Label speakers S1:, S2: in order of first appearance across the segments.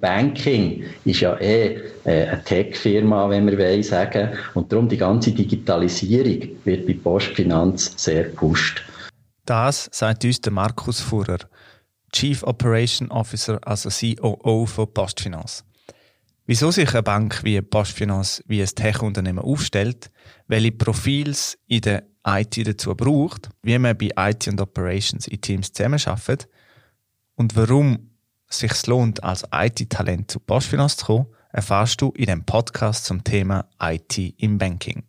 S1: Banking ist ja eh äh, eine Tech-Firma, wenn wir wollen sagen. Und darum die ganze Digitalisierung wird bei Postfinanz sehr gepusht.
S2: Das sagt uns der Markus Fuhrer, Chief Operation Officer, also COO von Postfinanz. Wieso sich eine Bank wie Postfinanz wie ein Tech-Unternehmen aufstellt, welche Profils in der IT dazu braucht, wie man bei IT und Operations in Teams zusammenarbeitet und warum es sich lohnt, als IT-Talent zu Postfinanz zu kommen, erfährst du in dem Podcast zum Thema IT im Banking.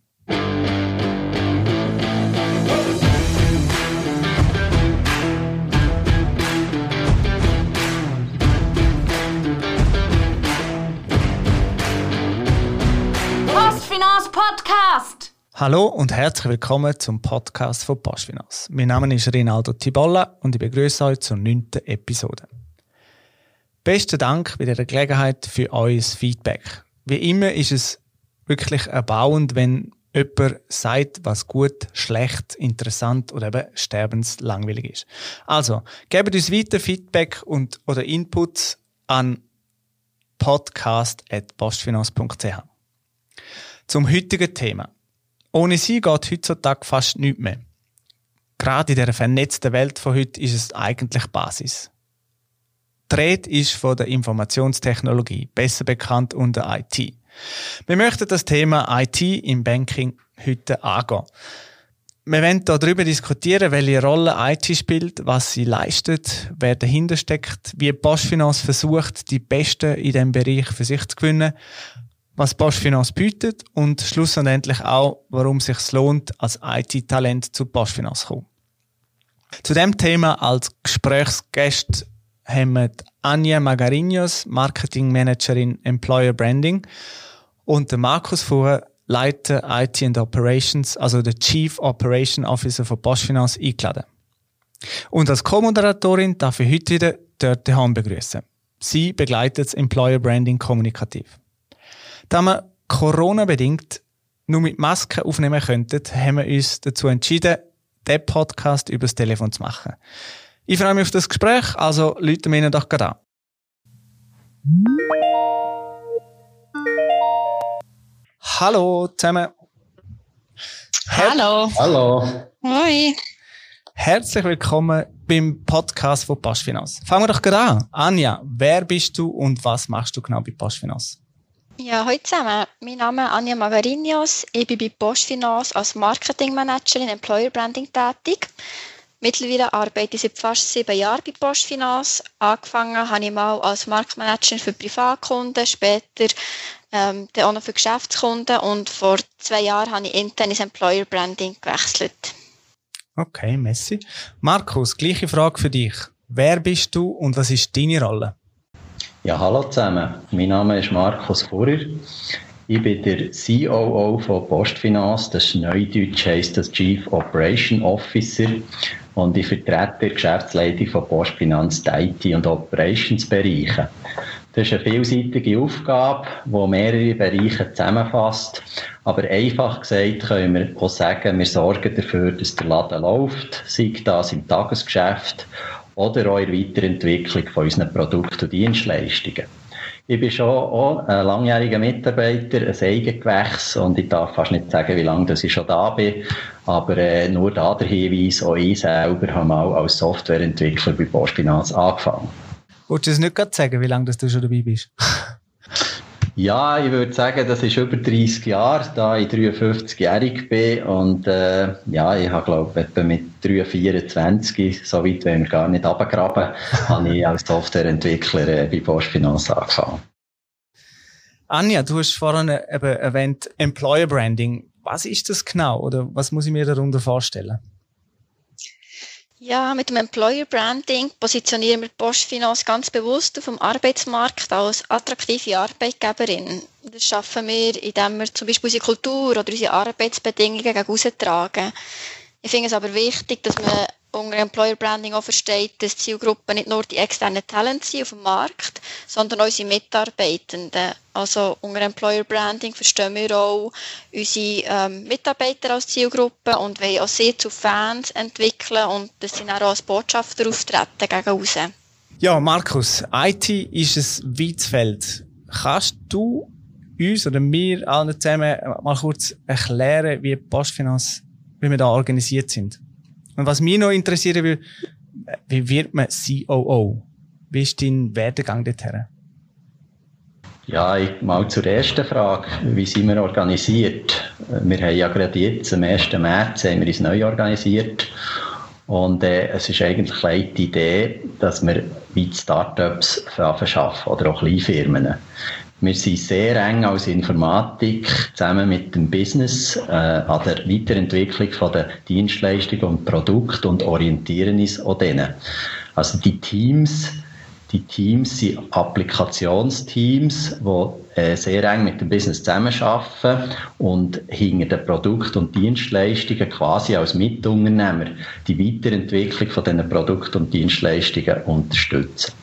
S3: Postfinanz Podcast!
S2: Hallo und herzlich willkommen zum Podcast von Postfinanz. Mein Name ist Rinaldo Tibolla und ich begrüße euch zur neunten Episode. Besten Dank bei dieser Gelegenheit für euer Feedback. Wie immer ist es wirklich erbauend, wenn jemand sagt, was gut, schlecht, interessant oder eben sterbenslangweilig ist. Also, gebt uns weiter Feedback und oder Inputs an podcast.postfinanz.ch. Zum heutigen Thema. Ohne sie geht heutzutage fast nichts mehr. Gerade in der vernetzten Welt von heute ist es eigentlich Basis. Rede ist von der Informationstechnologie, besser bekannt unter IT. Wir möchten das Thema IT im Banking heute angehen. Wir wollen darüber diskutieren, welche Rolle IT spielt, was sie leistet, wer dahinter steckt, wie Postfinanz versucht, die Besten in diesem Bereich für sich zu gewinnen, was Postfinanz bietet und schlussendlich auch, warum es sich lohnt, als IT-Talent zu Postfinanz zu kommen. Zu dem Thema als Gesprächsgäste haben wir Anja Magarinos, Marketing Managerin Employer Branding und Markus Fuhr, Leiter IT and Operations, also der Chief Operation Officer von Postfinanz eingeladen. Und als Co-Moderatorin darf ich heute wieder Dörte Hahn begrüßen. Sie begleitet das Employer Branding kommunikativ. Da wir Corona-bedingt nur mit Masken aufnehmen könnten, haben wir uns dazu entschieden, den Podcast übers Telefon zu machen. Ich freue mich auf das Gespräch, also Leute mir doch gerade an. Hallo zusammen.
S3: Hallo.
S1: Hallo.
S3: Hoi.
S2: Herzlich willkommen beim Podcast von Postfinanz. Fangen wir doch gerade an. Anja, wer bist du und was machst du genau bei Postfinanz?
S4: Ja, hallo zusammen. Mein Name ist Anja Magarinios. Ich bin bei Postfinanz als Marketingmanagerin Employer Branding tätig. Mittlerweile arbeite ich seit fast sieben Jahren bei Postfinanz. Angefangen habe ich mal als Marktmanagerin für Privatkunden, später ähm, dann auch noch für Geschäftskunden und vor zwei Jahren habe ich intern ins Employer Branding gewechselt.
S2: Okay, Messi. Markus, gleiche Frage für dich. Wer bist du und was ist deine Rolle?
S1: Ja, hallo zusammen. Mein Name ist Markus Fuhrer. Ich bin der COO von Postfinanz. Das Neudeutsch heisst das Chief Operation Officer. Und ich vertrete die Geschäftsleitung von Postfinanz, die IT- und Operationsbereiche. Das ist eine vielseitige Aufgabe, die mehrere Bereiche zusammenfasst. Aber einfach gesagt können wir auch sagen, wir sorgen dafür, dass der Laden läuft, sei das im Tagesgeschäft oder auch in der Weiterentwicklung von unseren Produkten und Dienstleistungen. Ich bin schon auch ein langjähriger Mitarbeiter, ein Eigengewächs und ich darf fast nicht sagen, wie lange ich schon da bin, aber äh, nur da der Hinweis, auch ich selber habe mal als Softwareentwickler bei Postfinanz angefangen.
S2: Wolltest du es nicht gerade sagen, wie lange du schon dabei bist?
S1: Ja, ich würde sagen, das ist über 30 Jahre, da ich 53-jährig bin und äh, ja, ich habe glaube etwa mit 3, 24, so weit wenn wir gar nicht abgraben, habe ich als Softwareentwickler äh, bei Postfinanz angefangen.
S2: Anja, du hast vorhin eben erwähnt Employer Branding. Was ist das genau oder was muss ich mir darunter vorstellen?
S4: Ja, mit dem Employer Branding positionieren wir Postfinanz ganz bewusst auf dem Arbeitsmarkt als attraktive Arbeitgeberin. Das schaffen wir, indem wir zum Beispiel unsere Kultur oder unsere Arbeitsbedingungen gegen austragen. Ich finde es aber wichtig, dass man unter Employer Branding auch versteht, dass Zielgruppen nicht nur die externen Talente sind auf dem Markt, sondern unsere Mitarbeitenden. Also unter Employer Branding verstehen wir auch unsere ähm, Mitarbeiter als Zielgruppe und wollen auch sie zu Fans entwickeln und dass sie auch als Botschafter auftreten gegen außen.
S2: Ja, Markus, IT ist ein weites. Kannst du uns oder mir allen zusammen mal kurz erklären, wie Postfinanz, wie wir da organisiert sind? Und was mich noch interessieren will, wie wird man COO? Wie ist dein Werdegang dorthin?
S1: Ja, ich, mal zur ersten Frage. Wie sind wir organisiert? Wir haben ja gerade jetzt, am 1. März, haben wir uns neu organisiert. Und äh, es ist eigentlich die Idee, dass wir wie Startups verschaffen oder auch Kleinfirmen. Wir sind sehr eng als Informatik zusammen mit dem Business äh, an der Weiterentwicklung von der Dienstleistungen und Produkten und orientieren uns an denen. Also die Teams, die Teams sind Applikationsteams, die äh, sehr eng mit dem Business zusammenarbeiten und hinter den Produkten und Dienstleistungen quasi als Mitunternehmer die Weiterentwicklung von diesen Produkten und Dienstleistungen unterstützen.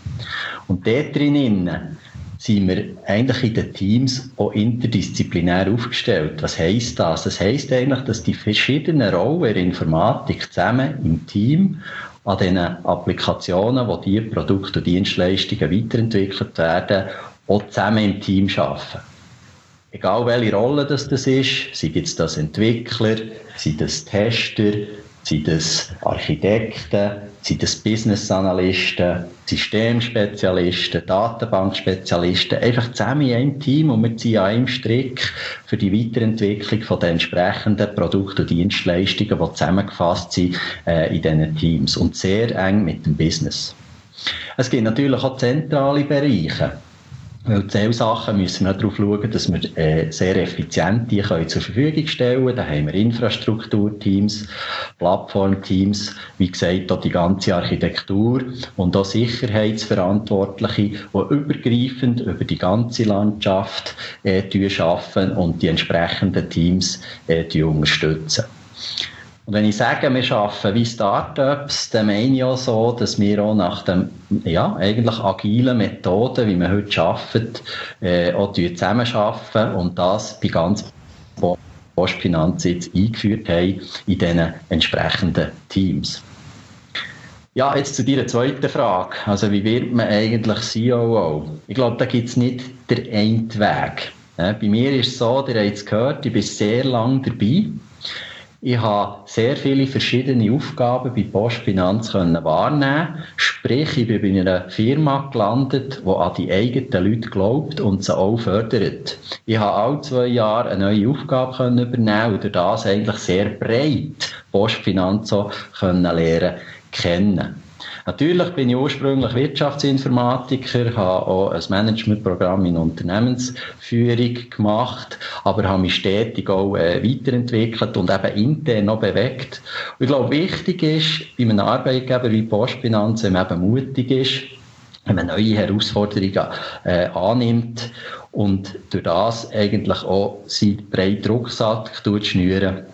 S1: Und dort drinnen sind wir eigentlich in den Teams auch interdisziplinär aufgestellt. Was heisst das? Das heisst eigentlich, dass die verschiedenen Rollen in Informatik zusammen im Team an diesen Applikationen, wo die Produkte und Dienstleistungen weiterentwickelt werden, auch zusammen im Team arbeiten. Egal welche Rolle das, ist, sind jetzt das Entwickler, sind das Tester, sind das Architekten, sind das Business Analysten, Systemspezialisten, Datenbankspezialisten, einfach zusammen in einem Team und wir ziehen an einem Strick für die Weiterentwicklung von den entsprechenden Produkten und Dienstleistungen, die zusammengefasst sind äh, in diesen Teams. Und sehr eng mit dem Business. Es gibt natürlich auch zentrale Bereiche. Weil diese Sachen müssen wir darauf schauen, dass wir äh, sehr effizient die können zur Verfügung stellen. Da haben wir Infrastrukturteams, Plattformteams, wie gesagt, auch die ganze Architektur und auch Sicherheitsverantwortliche, die übergreifend über die ganze Landschaft äh, arbeiten und die entsprechenden Teams äh, unterstützen. Und wenn ich sage, wir arbeiten wie Startups, dann meine ich auch so, dass wir auch nach den, ja, eigentlich agilen Methoden, wie wir heute arbeiten, äh, auch zusammenarbeiten und das bei ganz Postfinanz jetzt eingeführt haben in diesen entsprechenden Teams. Ja, jetzt zu deiner zweiten Frage. Also, wie wird man eigentlich COO? Ich glaube, da gibt es nicht den einen Weg. Bei mir ist es so, ihr habt es gehört, ich bin sehr lange dabei. Ich habe sehr viele verschiedene Aufgaben bei Postfinanz können wahrnehmen. Sprich, ich bin bei einer Firma gelandet, die an die eigenen Leute glaubt und sie auch fördert. Ich habe alle zwei Jahre eine neue Aufgabe können übernehmen und durch das eigentlich sehr breit Postfinanz können lernen kennen. Natürlich bin ich ursprünglich Wirtschaftsinformatiker, habe auch ein Managementprogramm in Unternehmensführung gemacht, aber habe mich stetig auch äh, weiterentwickelt und eben intern noch bewegt. Und ich glaube, wichtig ist bei einem Arbeitgeber wie Postfinanz, wenn man eben mutig ist, wenn man neue Herausforderungen äh, annimmt und durch das eigentlich auch seinen breiten Rucksack schnüren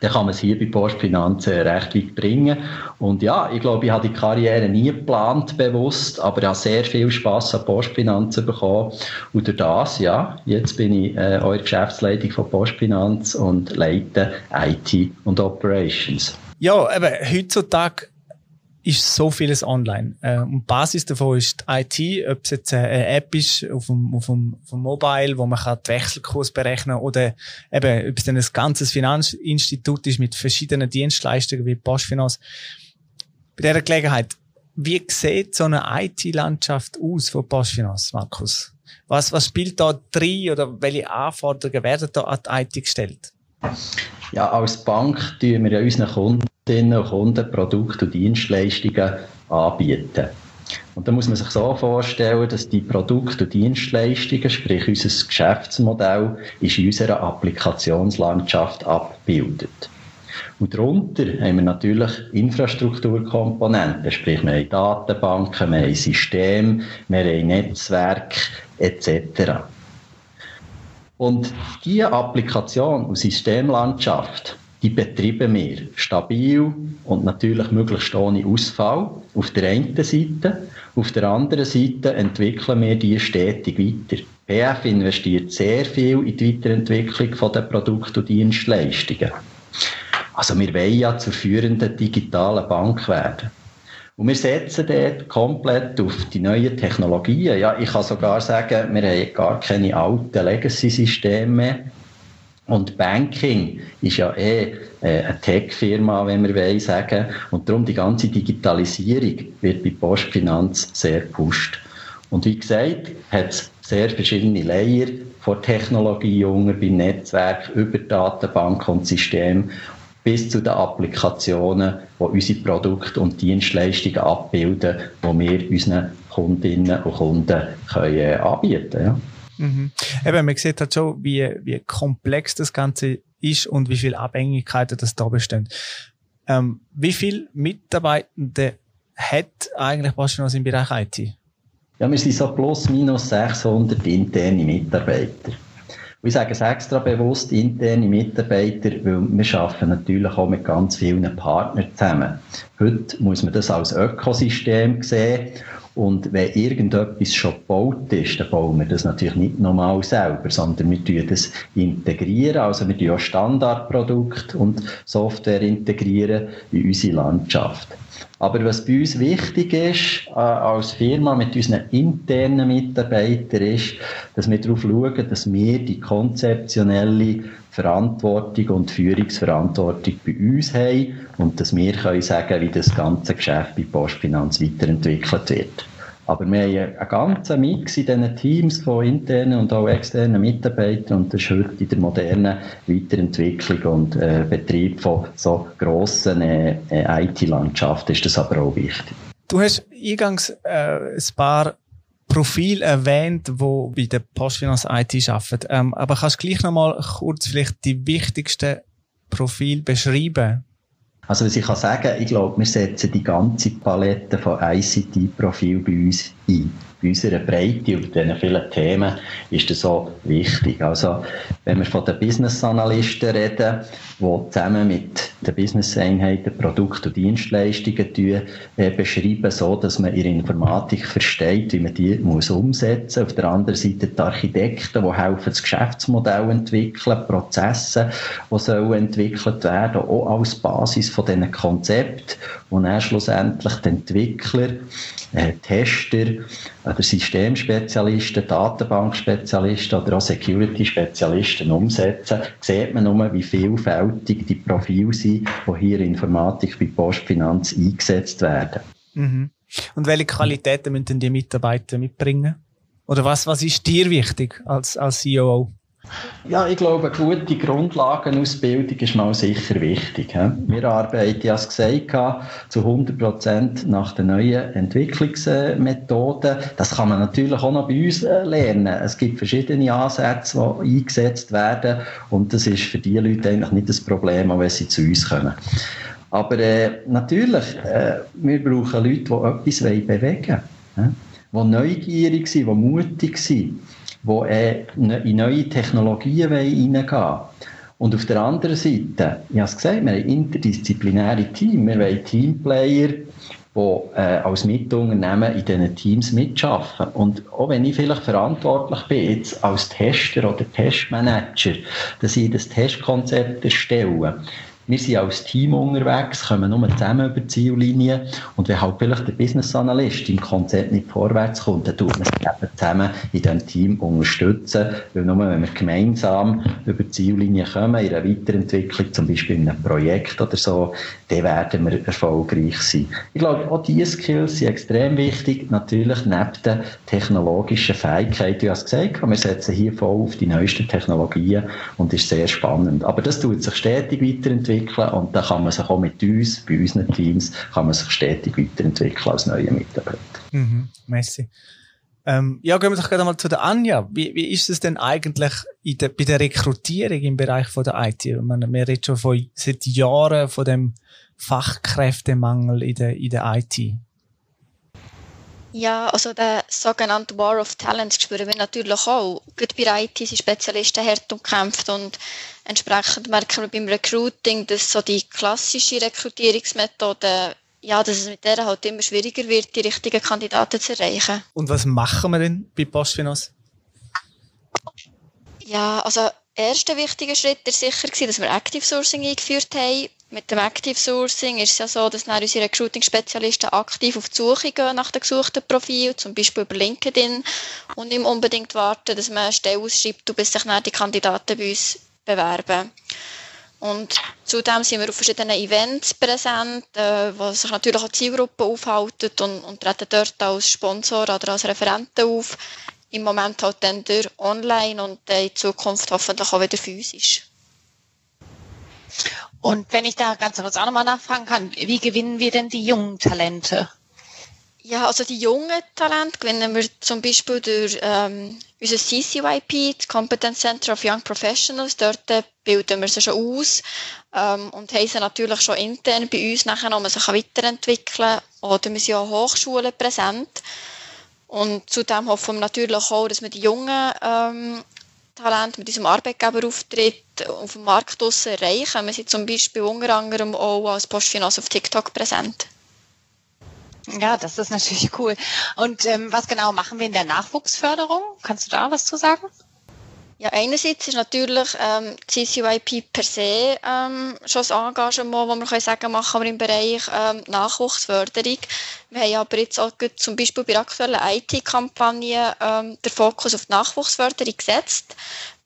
S1: dann kann man es hier bei Postfinanzen recht weit bringen. Und ja, ich glaube, ich habe die Karriere nie geplant, bewusst, aber ich habe sehr viel Spass an Postfinanzen bekommen. Und durch das, ja, jetzt bin ich äh, eure Geschäftsleitung von Postfinanz und leite IT und Operations.
S2: Ja, eben, heutzutage ist so vieles online. Äh, und Basis davon ist die IT, ob es jetzt eine App ist auf dem, auf dem, auf dem Mobile, wo man kann den Wechselkurs berechnen oder eben, ob es dann ein ganzes Finanzinstitut ist mit verschiedenen Dienstleistungen wie Postfinanz. Bei dieser Gelegenheit, wie sieht so eine IT-Landschaft aus von Postfinanz, Markus? Was, was spielt da drin oder welche Anforderungen werden da an die IT gestellt?
S1: Ja, als Bank tun wir ja unseren Kundinnen und Kunden Produkte und Dienstleistungen anbieten. Und da muss man sich so vorstellen, dass die Produkte und Dienstleistungen, sprich unser Geschäftsmodell, ist in unserer Applikationslandschaft abbildet. Und darunter haben wir natürlich Infrastrukturkomponenten, sprich wir haben Datenbanken, wir haben Systeme, wir haben Netzwerk etc. Und diese Applikation und Systemlandschaft, die betreiben wir stabil und natürlich möglichst ohne Ausfall auf der einen Seite. Auf der anderen Seite entwickeln wir die stetig weiter. PF investiert sehr viel in die Weiterentwicklung der Produkte und Dienstleistungen. Also wir wollen ja zur führenden digitalen Bank werden. Und wir setzen dort komplett auf die neuen Technologien. Ja, ich kann sogar sagen, wir haben gar keine alten Legacy-Systeme. Und Banking ist ja eh äh, eine Tech-Firma, wenn wir wollen sagen. Und darum die ganze Digitalisierung wird bei Postfinanz sehr gepusht. Und wie gesagt, hat es sehr verschiedene Layer von Technologie unter, beim Netzwerk, über Datenbank und System bis zu den Applikationen, die unsere Produkte und Dienstleistungen abbilden, die wir unseren Kundinnen und Kunden können, äh, anbieten können.
S2: Ja. Mhm. Eben, man sieht halt schon, wie, wie komplex das Ganze ist und wie viele Abhängigkeiten das da bestehen. Ähm, wie viele Mitarbeitende hat eigentlich was im Bereich IT?
S1: Ja, wir sind so plus minus 600 interne Mitarbeiter. Und ich sage es extra bewusst interne Mitarbeiter, weil wir arbeiten natürlich auch mit ganz vielen Partnern zusammen. Heute muss man das als Ökosystem sehen. Und wenn irgendetwas schon gebaut ist, dann bauen wir das natürlich nicht normal selber, sondern wir tun das integrieren. Also wir tun auch Standardprodukte und Software integrieren in unsere Landschaft. Aber was bei uns wichtig ist, äh, als Firma mit unseren internen Mitarbeitern, ist, dass wir darauf schauen, dass wir die konzeptionelle Verantwortung und Führungsverantwortung bei uns haben und dass wir können sagen, wie das ganze Geschäft bei Postfinanz weiterentwickelt wird. Aber wir haben einen ganzen Mix in diesen Teams von internen und auch externen Mitarbeitern und das ist heute in der modernen Weiterentwicklung und äh, Betrieb von so grossen äh, äh IT-Landschaften ist das aber auch wichtig.
S2: Du hast eingangs äh, ein paar Profil erwähnt, wo bei der Postfinance IT arbeiten. Ähm, aber kannst du gleich noch mal kurz vielleicht die wichtigsten Profile beschreiben?
S1: Also was ich kann sagen, ich glaube, wir setzen die ganze Palette von ICT-Profilen bei uns ein unserer Breite und diesen vielen Themen ist das so wichtig. Also, wenn wir von den Business-Analysten reden, die zusammen mit den Business-Einheiten Produkte und Dienstleistungen tun, beschreiben, so dass man ihre Informatik versteht, wie man die muss umsetzen muss. Auf der anderen Seite die Architekten, die helfen, das Geschäftsmodell entwickeln, Prozesse, die sollen entwickelt werden, auch als Basis von diesen Konzepten, und dann schlussendlich die Entwickler, äh, Tester, oder Systemspezialisten, Datenbankspezialisten oder auch Security-Spezialisten umsetzen, sieht man nur, wie vielfältig die Profile sind, die hier in Informatik bei Postfinanz eingesetzt werden.
S2: Mhm. Und welche Qualitäten müssen die Mitarbeiter mitbringen? Oder was, was ist dir wichtig als, als COO?
S1: Ja, ich glaube, eine gute Grundlagenausbildung ist mal sicher wichtig. Wir arbeiten, ja gesagt, zu 100% nach den neuen Entwicklungsmethoden. Das kann man natürlich auch noch bei uns äh, lernen. Es gibt verschiedene Ansätze, die eingesetzt werden und das ist für die Leute eigentlich nicht das Problem, wenn sie zu uns kommen. Aber äh, natürlich, äh, wir brauchen Leute, die etwas bewegen wollen, die neugierig sind, die mutig sind die äh, ne, in neue Technologien reingehen wollen. Und auf der anderen Seite, ich habe es gesagt, wir haben interdisziplinäre Teams, wir wollen Teamplayer, die äh, als Mitunternehmen in diesen Teams mitschaffen. Und auch wenn ich vielleicht verantwortlich bin, jetzt als Tester oder Testmanager, dass ich das Testkonzept erstelle, wir sind als Team unterwegs, kommen nur zusammen über die Ziellinie und wenn halt vielleicht der Business Analyst im Konzept nicht vorwärts kommt, dann tut man sich eben zusammen in diesem Team unterstützen, weil nur wenn wir gemeinsam über die Ziellinie kommen, in einer Weiterentwicklung, zum Beispiel in einem Projekt oder so, dann werden wir erfolgreich sein. Ich glaube, auch diese Skills sind extrem wichtig, natürlich neben den technologischen Fähigkeiten, du hast gesagt, wir setzen hier voll auf die neuesten Technologien und ist sehr spannend. Aber das tut sich stetig weiterentwickeln weiterentwickeln und dann kann man sich auch mit uns, bei unseren Teams, kann man sich stetig weiterentwickeln als neue Mitarbeiter.
S2: Mhm, merci. Ähm, ja, gehen wir doch gerade mal zu der Anja. Wie, wie ist es denn eigentlich der, bei der Rekrutierung im Bereich von der IT? Ich meine, wir reden schon von, seit Jahren von dem Fachkräftemangel in der, in der IT.
S4: Ja, also der sogenannte War of Talents spüren wir natürlich auch. Gut bei IT sind Spezialisten hart umkämpft und entsprechend merken wir beim Recruiting, dass so die klassische Rekrutierungsmethode ja, dass es mit der halt immer schwieriger wird, die richtigen Kandidaten zu erreichen.
S2: Und was machen wir denn bei Postfinance?
S4: Ja, also erster wichtiger Schritt war sicher, dass wir Active Sourcing eingeführt haben. Mit dem Active Sourcing ist es ja so, dass unsere Recruiting-Spezialisten aktiv auf die Suche gehen nach den gesuchten Profilen, zum Beispiel über LinkedIn und nicht unbedingt warten, dass man eine Stelle ausschreibt bis sich dann die Kandidaten bei uns bewerben. Und zudem sind wir auf verschiedenen Events präsent, äh, wo sich natürlich auch Zielgruppen aufhalten und, und treten dort als Sponsor oder als Referenten auf. Im Moment halt dann durch online und äh, in Zukunft hoffentlich auch wieder physisch.
S5: Und wenn ich da ganz kurz auch nochmal nachfragen kann, wie gewinnen wir denn die jungen Talente?
S4: Ja, also die jungen Talente gewinnen wir zum Beispiel durch ähm, unser CCYP, das Competence Center of Young Professionals. Dort bilden wir sie schon aus ähm, und haben sie natürlich schon intern bei uns nachher, um man sich weiterentwickeln Oder wir sind auch Hochschulen präsent. Und zudem hoffen wir natürlich auch, dass wir die jungen ähm, Talent mit unserem Arbeitgeberauftritt auf dem Markt erreichen. Wir sind zum Beispiel unter anderem auch als Postfinanz auf TikTok präsent.
S5: Ja, das ist natürlich cool. Und ähm, was genau machen wir in der Nachwuchsförderung? Kannst du da was zu sagen?
S4: Ja, einerseits ist natürlich ähm, CCYP per se ähm, schon ein Engagement, das man kann sagen machen wir im Bereich ähm, Nachwuchsförderung. Wir haben aber jetzt auch zum Beispiel bei der aktuellen IT-Kampagne ähm, den Fokus auf die Nachwuchsförderung gesetzt,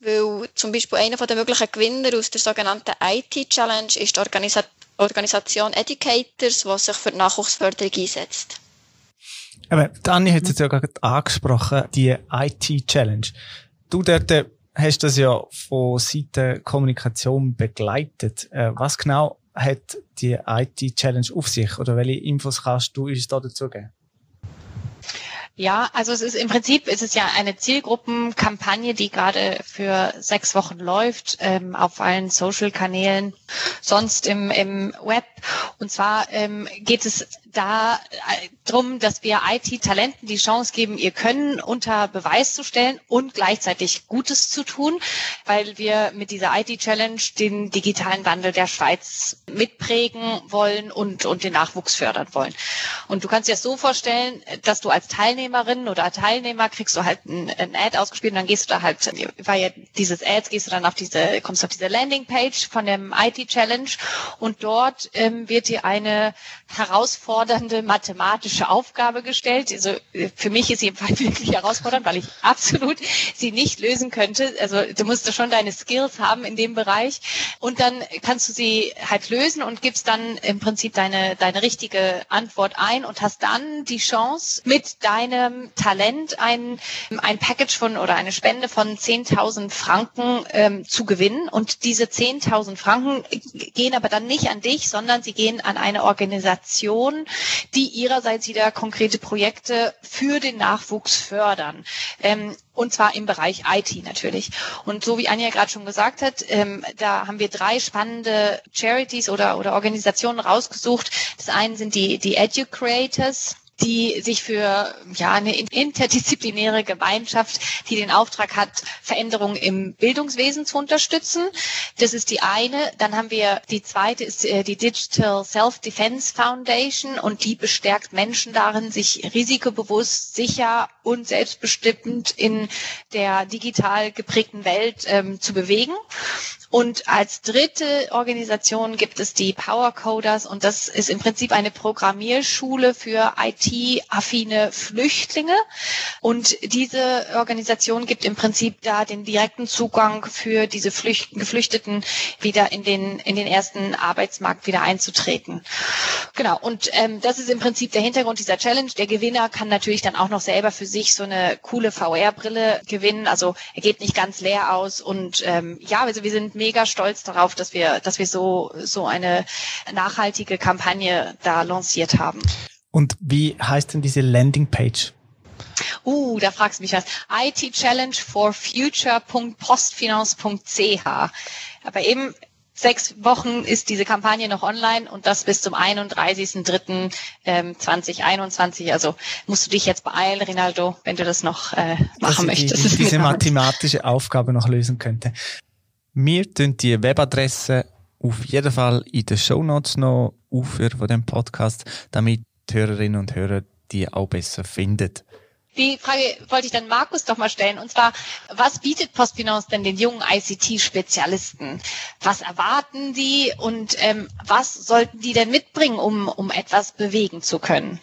S4: weil zum Beispiel einer der möglichen Gewinner aus der sogenannten IT-Challenge ist die Organisa Organisation Educators, die sich für die Nachwuchsförderung einsetzt.
S2: Aber Dani hat es jetzt ja gerade angesprochen, die IT-Challenge. Du dort hast das ja von Seiten Kommunikation begleitet. Äh, was genau hat die IT-Challenge auf sich oder welche Infos kannst du uns da dazu geben?
S5: Ja, also es ist im Prinzip ist es ja eine Zielgruppenkampagne, die gerade für sechs Wochen läuft ähm, auf allen Social-Kanälen, sonst im, im Web. Und zwar ähm, geht es da äh, drum, dass wir IT-Talenten die Chance geben, ihr Können unter Beweis zu stellen und gleichzeitig Gutes zu tun, weil wir mit dieser IT-Challenge den digitalen Wandel der Schweiz mitprägen wollen und, und den Nachwuchs fördern wollen. Und du kannst dir das so vorstellen, dass du als Teilnehmerin oder Teilnehmer kriegst du halt ein, ein Ad ausgespielt und dann gehst du da halt, ja dieses Ads, gehst du dann auf diese, kommst auf diese Landingpage von dem IT-Challenge und dort ähm, wird dir eine herausfordernde mathematische Aufgabe gestellt. Also äh, für mich ist sie wirklich herausfordernd, weil ich absolut sie nicht lösen könnte. Also du musst schon deine Skills haben in dem Bereich und dann kannst du sie halt lösen und gibst dann im Prinzip deine, deine richtige Antwort ein und hast dann die Chance, mit deinem Talent ein, ein Package von oder eine Spende von 10.000 Franken ähm, zu gewinnen. Und diese 10.000 Franken gehen aber dann nicht an dich, sondern sie gehen an eine Organisation, die ihrerseits wieder konkrete Projekte für den Nachwuchs fördern. Ähm, und zwar im Bereich IT natürlich. Und so wie Anja gerade schon gesagt hat, ähm, da haben wir drei spannende Charities oder, oder Organisationen rausgesucht. Das eine sind die, die Educreators die sich für ja, eine interdisziplinäre Gemeinschaft, die den Auftrag hat, Veränderungen im Bildungswesen zu unterstützen. Das ist die eine. Dann haben wir die zweite ist äh, die Digital Self-Defense Foundation und die bestärkt Menschen darin, sich risikobewusst, sicher und selbstbestimmt in der digital geprägten Welt ähm, zu bewegen. Und als dritte Organisation gibt es die Power Coders und das ist im Prinzip eine Programmierschule für IT-affine Flüchtlinge. Und diese Organisation gibt im Prinzip da den direkten Zugang für diese Flücht Geflüchteten wieder in den, in den ersten Arbeitsmarkt wieder einzutreten. Genau. Und ähm, das ist im Prinzip der Hintergrund dieser Challenge. Der Gewinner kann natürlich dann auch noch selber für sich so eine coole VR-Brille gewinnen. Also er geht nicht ganz leer aus und ähm, ja, also wir sind mega stolz darauf, dass wir, dass wir so, so eine nachhaltige Kampagne da lanciert haben.
S2: Und wie heißt denn diese Landingpage?
S5: Uh, da fragst du mich was. IT Challenge for Future.postfinance.ch. Aber eben sechs Wochen ist diese Kampagne noch online und das bis zum 31.03.2021. Ähm, also musst du dich jetzt beeilen, Rinaldo, wenn du das noch äh, machen möchtest.
S2: Die, diese mathematische Aufgabe noch lösen könnte. Wir tun die Webadresse auf jeden Fall in den Show Notes noch aufführen von dem Podcast, damit die Hörerinnen und Hörer die auch besser finden.
S5: die Frage wollte ich dann Markus doch mal stellen. Und zwar, was bietet Postfinance denn den jungen ICT-Spezialisten? Was erwarten die und ähm, was sollten die denn mitbringen, um, um etwas bewegen zu können?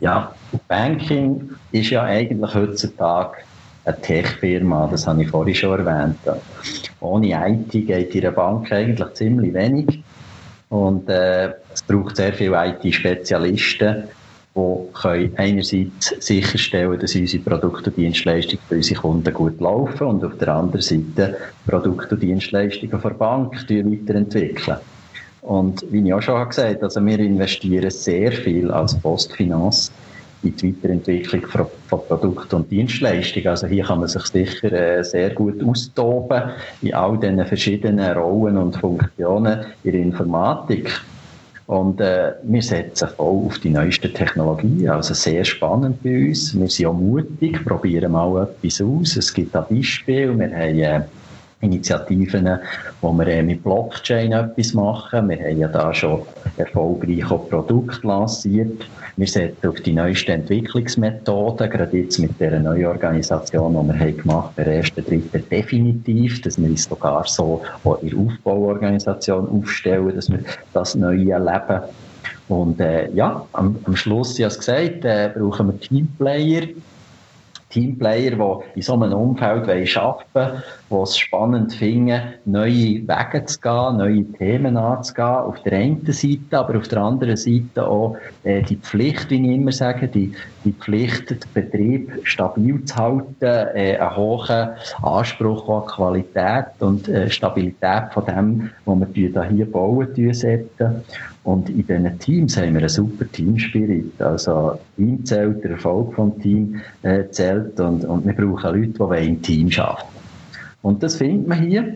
S1: Ja, Banking ist ja eigentlich heutzutage eine Tech-Firma, das habe ich vorhin schon erwähnt. Ohne IT geht in der Bank eigentlich ziemlich wenig. Und äh, es braucht sehr viele IT-Spezialisten, die einerseits sicherstellen dass unsere Produkte und Dienstleistungen für unsere Kunden gut laufen und auf der anderen Seite Produkte und Dienstleistungen der Bank weiterentwickeln. Und wie ich auch schon gesagt habe, also wir investieren sehr viel als Postfinanz in die Weiterentwicklung von, von Produkten und Dienstleistungen. Also hier kann man sich sicher äh, sehr gut austoben in all diesen verschiedenen Rollen und Funktionen in der Informatik. Und äh, wir setzen voll auf die neuesten Technologien, also sehr spannend bei uns. Wir sind auch mutig, probieren mal etwas aus. Es gibt ein Beispiel, wir haben äh, Initiativen, wo wir äh, mit Blockchain etwas machen. Wir haben ja da schon erfolgreich auch Produkte lanciert. Wir setzen auf die neuesten Entwicklungsmethoden, gerade jetzt mit der neuen Organisation, die wir haben gemacht der ersten Dritten definitiv, dass wir uns sogar so in der Aufbauorganisation aufstellen, dass wir das Neue erleben. Und äh, ja, am, am Schluss, ich habe es gesagt, äh, brauchen wir Teamplayer, Teamplayer, die in so einem Umfeld arbeiten wollen, die es spannend finden, neue Wege zu gehen, neue Themen anzugehen, auf der einen Seite, aber auf der anderen Seite auch äh, die Pflicht, wie ich immer sage, die, die Pflicht, den Betrieb stabil zu halten, äh, einen hohen Anspruch an Qualität und äh, Stabilität von dem, was wir hier bauen, setzen. Und in diesen Teams haben wir einen super Teamspirit. Also, Team zählt, der Erfolg vom Team äh, zählt und, und wir brauchen Leute, die im Team arbeiten. Und das findet man hier.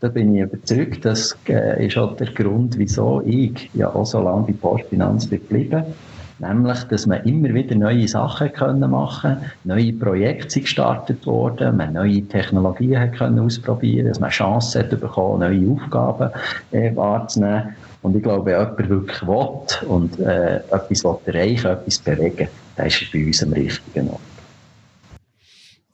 S1: Da bin ich überzeugt, das äh, ist auch der Grund, wieso ich ja auch so lange bei Postfinanz bin geblieben. Nämlich, dass man immer wieder neue Sachen können machen neue Projekte sind gestartet worden, man neue Technologien können ausprobieren dass man Chancen hat bekommen, neue Aufgaben äh, wahrzunehmen. Und ich glaube, wenn jemand wirklich will und äh, etwas will erreichen etwas bewegen, dann ist er bei uns am richtigen Ort.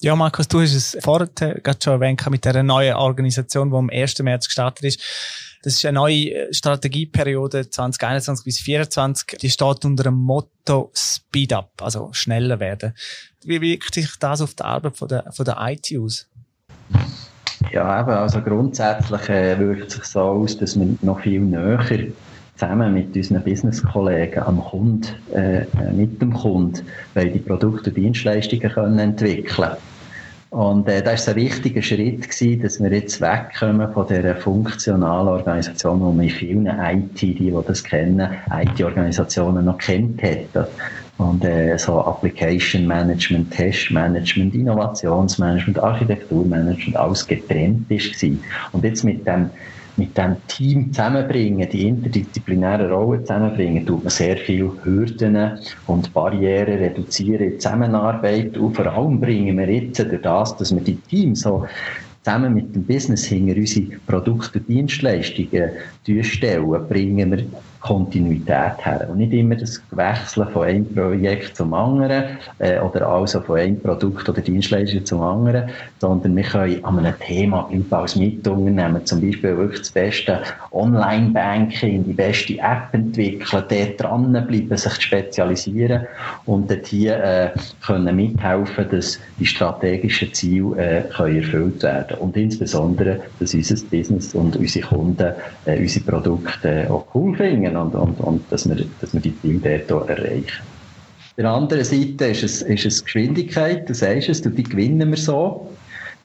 S2: Ja, Markus, du hast es vorher gerade schon erwähnt mit der neuen Organisation, die am 1. März gestartet ist. Das ist eine neue Strategieperiode 2021 bis 2024. Die steht unter dem Motto Speed Up, also schneller werden. Wie wirkt sich das auf die Arbeit von der, von der IT aus?
S1: Ja, eben, also grundsätzlich äh, wirkt sich so aus, dass wir noch viel näher zusammen mit unseren Business-Kollegen am Kunden, äh, äh mit dem Kunden, weil die Produkte und Dienstleistungen können entwickeln und äh, das war ein wichtiger Schritt, gewesen, dass wir jetzt wegkommen von dieser funktionalen Organisation, die man in vielen IT, die, die das kennen, IT-Organisationen noch kennt hätten. Und äh, so Application Management, Test Management, Innovationsmanagement, Architekturmanagement, alles getrennt ist. Gewesen. Und jetzt mit dem mit dem Team zusammenbringen, die interdisziplinären Rollen zusammenbringen, tut man sehr viele Hürden und Barrieren reduzieren in Zusammenarbeit und vor allem bringen wir jetzt durch das, dass wir die Teams so zusammen mit dem Business hinter unsere Produkte und Dienstleistungen stellen, bringen wir Kontinuität her. Und nicht immer das Wechseln von einem Projekt zum anderen äh, oder also von einem Produkt oder Dienstleistung zum anderen, sondern wir können an einem Thema bleiben als Mitunternehmen, zum Beispiel wirklich das beste Online-Banking, die beste App entwickeln, dort dranbleiben, sich spezialisieren. Und dort hier äh, können mithelfen, dass die strategischen Ziele äh, können erfüllt werden. Und insbesondere, dass unser Business und unsere Kunden äh, unsere Produkte äh, auch cool finden können und, und, und dass, wir, dass wir die Ziele dort erreichen. Auf der anderen Seite ist es, ist es Geschwindigkeit, du sagst es, die gewinnen wir so.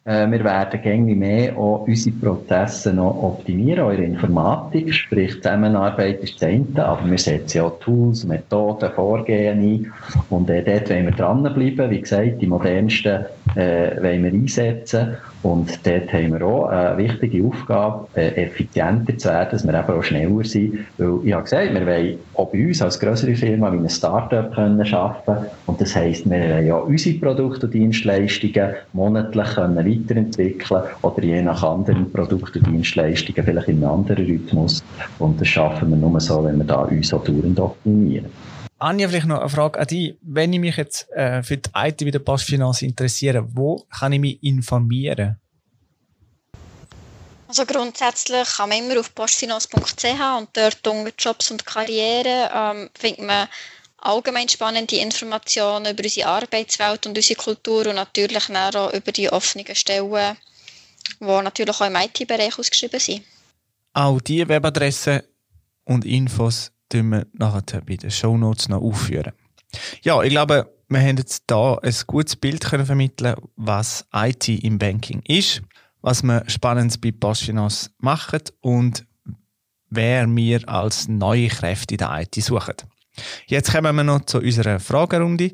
S1: Äh, wir werden gängig mehr auch unsere Prozesse noch optimieren, auch in der Informatik, sprich Zusammenarbeit ist das eine, aber wir setzen auch Tools, Methoden, Vorgehen ein und äh, dort wollen wir dranbleiben. Wie gesagt, die modernsten äh, wollen wir einsetzen und dort haben wir auch eine wichtige Aufgabe, äh, effizienter zu werden, dass wir eben auch schneller sind. Weil ich habe gesagt, wir wollen auch bei uns als größere Firma wie ein Startup können arbeiten Und das heisst, wir wollen ja unsere Produkte und Dienstleistungen monatlich können weiterentwickeln oder je nach anderen Produkten und Dienstleistungen vielleicht in einem anderen Rhythmus. Und das schaffen wir nur so, wenn wir da uns auch dauernd optimieren.
S2: Anja, vielleicht noch eine Frage an dich. Wenn ich mich jetzt äh, für die IT wie der Postfinanz interessiere, wo kann ich mich informieren?
S4: Also grundsätzlich kann man immer auf postfinanz.ch und dort unter Jobs und Karriere ähm, findet man allgemein spannende Informationen über unsere Arbeitswelt und unsere Kultur und natürlich auch über die offenen Stellen, die natürlich auch im IT-Bereich ausgeschrieben sind.
S2: Auch diese Webadresse und Infos tun wir nachher bei den Shownotes noch aufführen. Ja, ich glaube, wir haben jetzt da ein gutes Bild können vermitteln, was IT im Banking ist, was wir Spannendes bei Postfinance machen und wer wir als neue Kräfte in der IT suchen. Jetzt kommen wir noch zu unserer Fragerunde,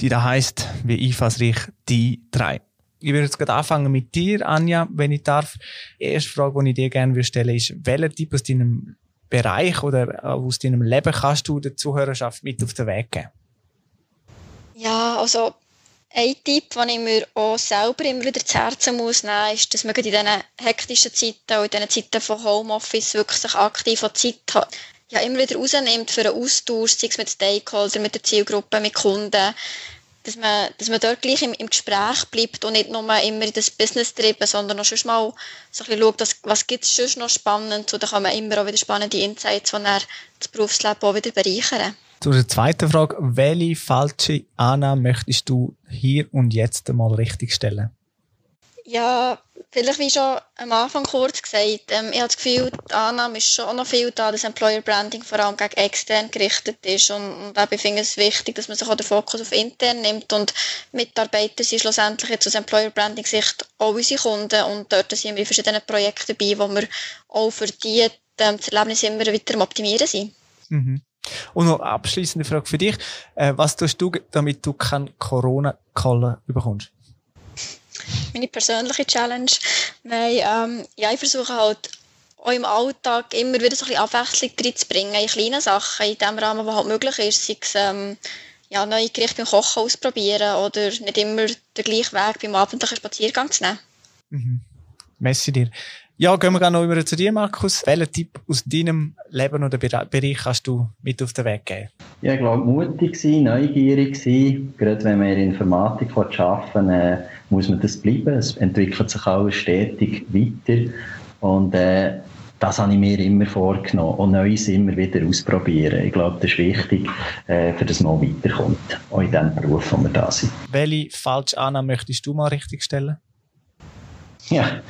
S2: die da heißt, wie einfallsreich die drei. Ich würde jetzt gerade anfangen mit dir, Anja, wenn ich darf. Die erste Frage, die ich dir gerne stellen würde, ist, welcher Typ aus deinem Bereich oder aus deinem Leben kannst du der Zuhörerschaft mit auf den Weg geben?
S4: Ja, also ein Tipp, den ich mir auch selber immer wieder zu Herzen muss nehmen, ist, dass man in diesen hektischen Zeiten und in diesen Zeiten von Homeoffice wirklich sich aktiv an Zeit hat, ja, immer wieder rausnimmt für einen Austausch, sei es mit Stakeholdern, mit der Zielgruppe, mit Kunden, dass man, dass man dort gleich im, im Gespräch bleibt und nicht nur immer in das Business treiben, sondern auch schon mal so ein bisschen schaut, was, was gibt es schon noch spannend und dann kann man immer auch wieder spannende Insights, die dann das Berufsleben auch wieder bereichern.
S2: Zu der zweiten Frage, welche falsche Annahme möchtest du hier und jetzt einmal richtigstellen?
S4: Ja, vielleicht wie schon am Anfang kurz gesagt, ähm, ich habe das Gefühl, die Annahme ist schon noch viel da, dass Employer Branding vor allem gegen extern gerichtet ist und, und ich finde es wichtig, dass man sich auch den Fokus auf intern nimmt und Mitarbeiter sind schlussendlich jetzt aus Employer Branding Sicht auch unsere Kunden und dort sind wir in verschiedenen Projekten dabei, wo wir auch für die ähm, das Erlebnis immer weiter am Optimieren sind.
S2: Mhm. Und noch abschließende Frage für dich. Äh, was tust du, damit du keinen Corona-Call bekommst?
S4: Meine persönliche Challenge. Nein, ähm, ja, ich versuche halt auch im Alltag immer wieder so ein bisschen Abwechslung reinzubringen, in kleinen Sachen, in dem Rahmen, was halt möglich ist, sei es ähm, ja, neue Gerichte beim Kochen ausprobieren oder nicht immer den gleichen Weg beim abendlichen Spaziergang zu nehmen.
S2: Mhm. Messi dir. Ja, gehen wir gerne noch über zu dir, Markus. Welchen Tipp aus deinem Leben oder Bereich kannst du mit auf den Weg geben?
S1: Ja, ich glaube, mutig sein, neugierig sein. Gerade wenn man in Informatik arbeiten äh, muss man das bleiben. Es entwickelt sich alles stetig weiter. Und äh, das habe ich mir immer vorgenommen. Und Neues immer wieder ausprobieren. Ich glaube, das ist wichtig, äh, für das man weiterkommt. Auch in dem Beruf, wo wir da sind.
S2: Welche falsche Annahme möchtest du mal richtigstellen?
S1: Ja,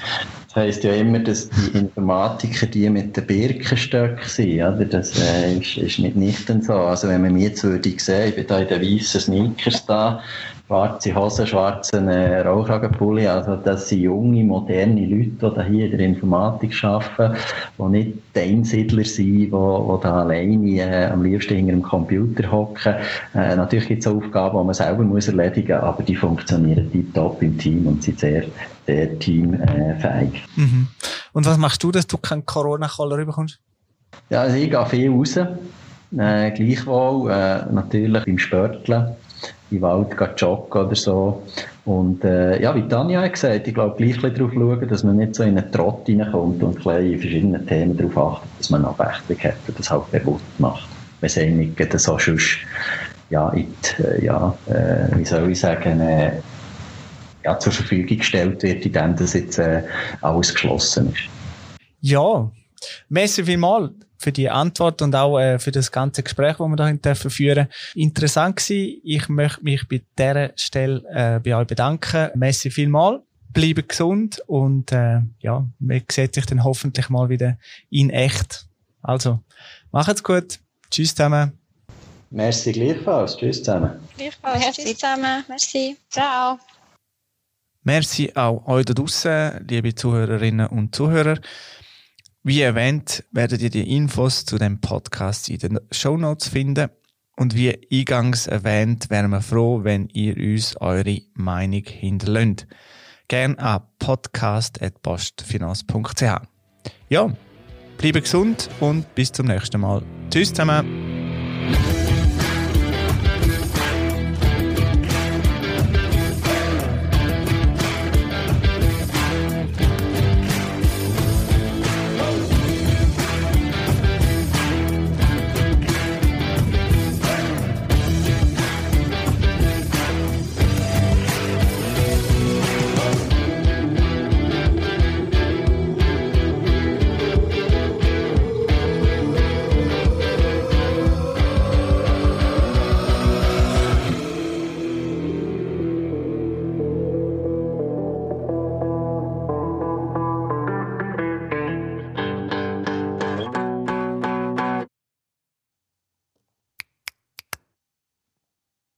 S1: heisst ja immer, dass die Informatiker die mit den Birkenstöcken sind. Oder? Das äh, ist, nicht so. Also wenn man mir jetzt würde sehen, ich bin da in den weißen Sneakers da, schwarze Hose, schwarzen äh, Rollkragenpulli. Also das sind junge, moderne Leute, die hier in der Informatik arbeiten, die nicht die Einsiedler sind, die, die da alleine äh, am liebsten hinter dem Computer hocken. Äh, natürlich gibt es Aufgaben, die man selber muss erledigen muss, aber die funktionieren tiptop im Team und sind sehr, sehr teamfähig.
S2: Mhm. Und was machst du, dass du keinen Corona-Caller bekommst?
S1: Ja, also ich gehe viel raus. Äh, gleichwohl, äh, natürlich beim Spörteln in den Wald joggen oder so. Und äh, ja, wie Tanja hat gesagt, ich glaube, gleich darauf schauen, dass man nicht so in einen Trott reinkommt und in verschiedenen Themen darauf achtet, dass man Abwechslung hat und das halt bewusst macht. Es einem nicht so sonst, ja, in äh, ja äh, wie soll ich sagen, äh, ja, zur Verfügung gestellt wird, indem das jetzt äh, alles geschlossen ist.
S2: Ja, merci vielmals für die Antwort und auch äh, für das ganze Gespräch, das wir da dürfen führen. Interessant gewesen. Ich möchte mich bei dieser Stelle äh, bei euch bedanken. Merci vielmal. Bleibt gesund und äh, ja, man sieht sich dann hoffentlich mal wieder in echt. Also, macht's gut. Tschüss zusammen.
S1: Merci gleichfalls. Tschüss zusammen.
S4: Gleichfalls. Merci. Tschüss zusammen. Merci. Ciao.
S2: Merci auch euch da draussen, liebe Zuhörerinnen und Zuhörer. Wie erwähnt, werdet ihr die Infos zu dem Podcast in den Show Notes finden. Und wie eingangs erwähnt, wären wir froh, wenn ihr uns eure Meinung hinterlönt. Gern an podcast.postfinanz.ch. Ja, bleibe gesund und bis zum nächsten Mal. Tschüss zusammen.